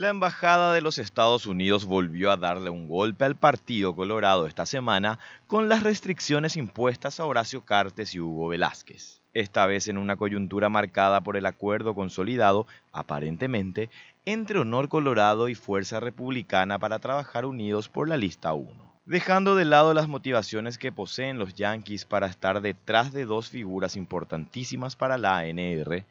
La Embajada de los Estados Unidos volvió a darle un golpe al Partido Colorado esta semana con las restricciones impuestas a Horacio Cartes y Hugo Velázquez. Esta vez en una coyuntura marcada por el acuerdo consolidado, aparentemente, entre Honor Colorado y Fuerza Republicana para trabajar unidos por la lista 1. Dejando de lado las motivaciones que poseen los Yankees para estar detrás de dos figuras importantísimas para la ANR,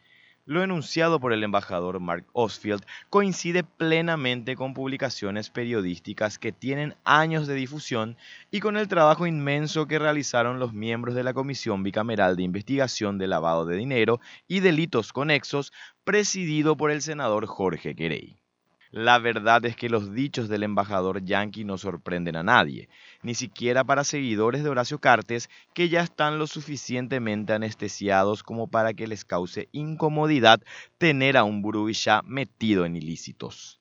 lo enunciado por el embajador Mark Osfield coincide plenamente con publicaciones periodísticas que tienen años de difusión y con el trabajo inmenso que realizaron los miembros de la Comisión Bicameral de Investigación de Lavado de Dinero y Delitos Conexos, presidido por el senador Jorge Querey. La verdad es que los dichos del embajador yankee no sorprenden a nadie, ni siquiera para seguidores de Horacio Cartes que ya están lo suficientemente anestesiados como para que les cause incomodidad tener a un Burubishá metido en ilícitos.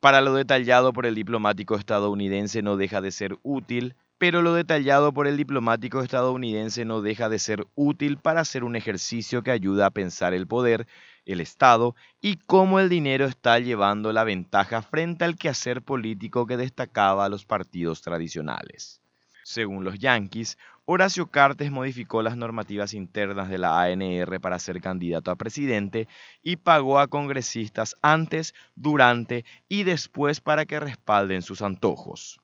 Para lo detallado por el diplomático estadounidense no deja de ser útil, pero lo detallado por el diplomático estadounidense no deja de ser útil para hacer un ejercicio que ayuda a pensar el poder el Estado y cómo el dinero está llevando la ventaja frente al quehacer político que destacaba a los partidos tradicionales. Según los Yankees, Horacio Cartes modificó las normativas internas de la ANR para ser candidato a presidente y pagó a congresistas antes, durante y después para que respalden sus antojos.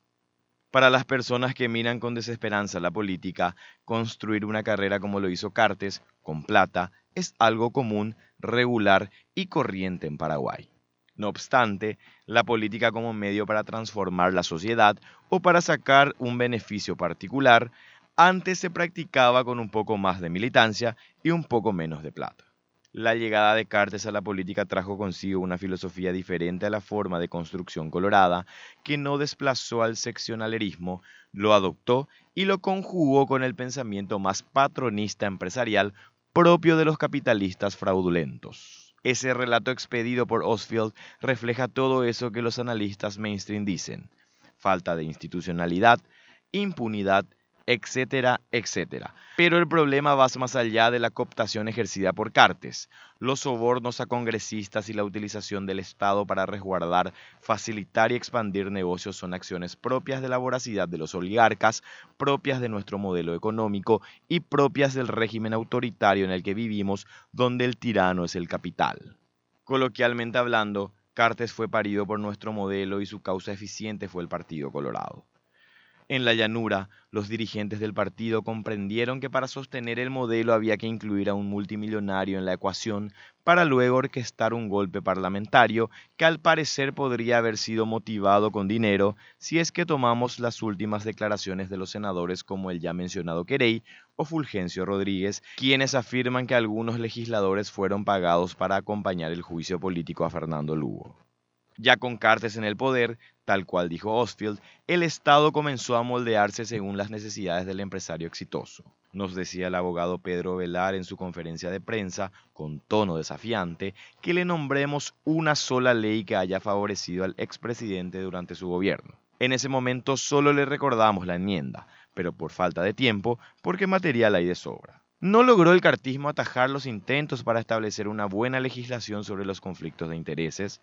Para las personas que miran con desesperanza la política, construir una carrera como lo hizo Cartes, con plata, es algo común, regular y corriente en Paraguay. No obstante, la política como medio para transformar la sociedad o para sacar un beneficio particular, antes se practicaba con un poco más de militancia y un poco menos de plata. La llegada de Cartes a la política trajo consigo una filosofía diferente a la forma de construcción colorada, que no desplazó al seccionalerismo, lo adoptó y lo conjugó con el pensamiento más patronista empresarial propio de los capitalistas fraudulentos. Ese relato expedido por Osfield refleja todo eso que los analistas mainstream dicen. Falta de institucionalidad, impunidad etcétera, etcétera. Pero el problema va más allá de la cooptación ejercida por Cartes. Los sobornos a congresistas y la utilización del Estado para resguardar, facilitar y expandir negocios son acciones propias de la voracidad de los oligarcas, propias de nuestro modelo económico y propias del régimen autoritario en el que vivimos, donde el tirano es el capital. Coloquialmente hablando, Cartes fue parido por nuestro modelo y su causa eficiente fue el Partido Colorado. En la llanura, los dirigentes del partido comprendieron que para sostener el modelo había que incluir a un multimillonario en la ecuación para luego orquestar un golpe parlamentario que al parecer podría haber sido motivado con dinero si es que tomamos las últimas declaraciones de los senadores como el ya mencionado Querey o Fulgencio Rodríguez, quienes afirman que algunos legisladores fueron pagados para acompañar el juicio político a Fernando Lugo. Ya con Cartes en el poder, tal cual dijo Osfield, el Estado comenzó a moldearse según las necesidades del empresario exitoso. Nos decía el abogado Pedro Velar en su conferencia de prensa, con tono desafiante, que le nombremos una sola ley que haya favorecido al expresidente durante su gobierno. En ese momento solo le recordamos la enmienda, pero por falta de tiempo, porque material hay de sobra. No logró el cartismo atajar los intentos para establecer una buena legislación sobre los conflictos de intereses,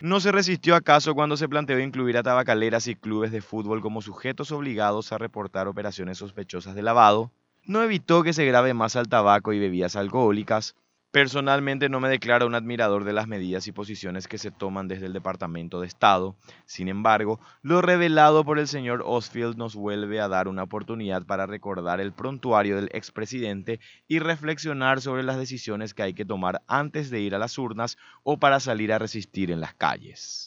¿No se resistió acaso cuando se planteó incluir a tabacaleras y clubes de fútbol como sujetos obligados a reportar operaciones sospechosas de lavado? ¿No evitó que se grave más al tabaco y bebidas alcohólicas? Personalmente no me declaro un admirador de las medidas y posiciones que se toman desde el Departamento de Estado. Sin embargo, lo revelado por el señor Osfield nos vuelve a dar una oportunidad para recordar el prontuario del expresidente y reflexionar sobre las decisiones que hay que tomar antes de ir a las urnas o para salir a resistir en las calles.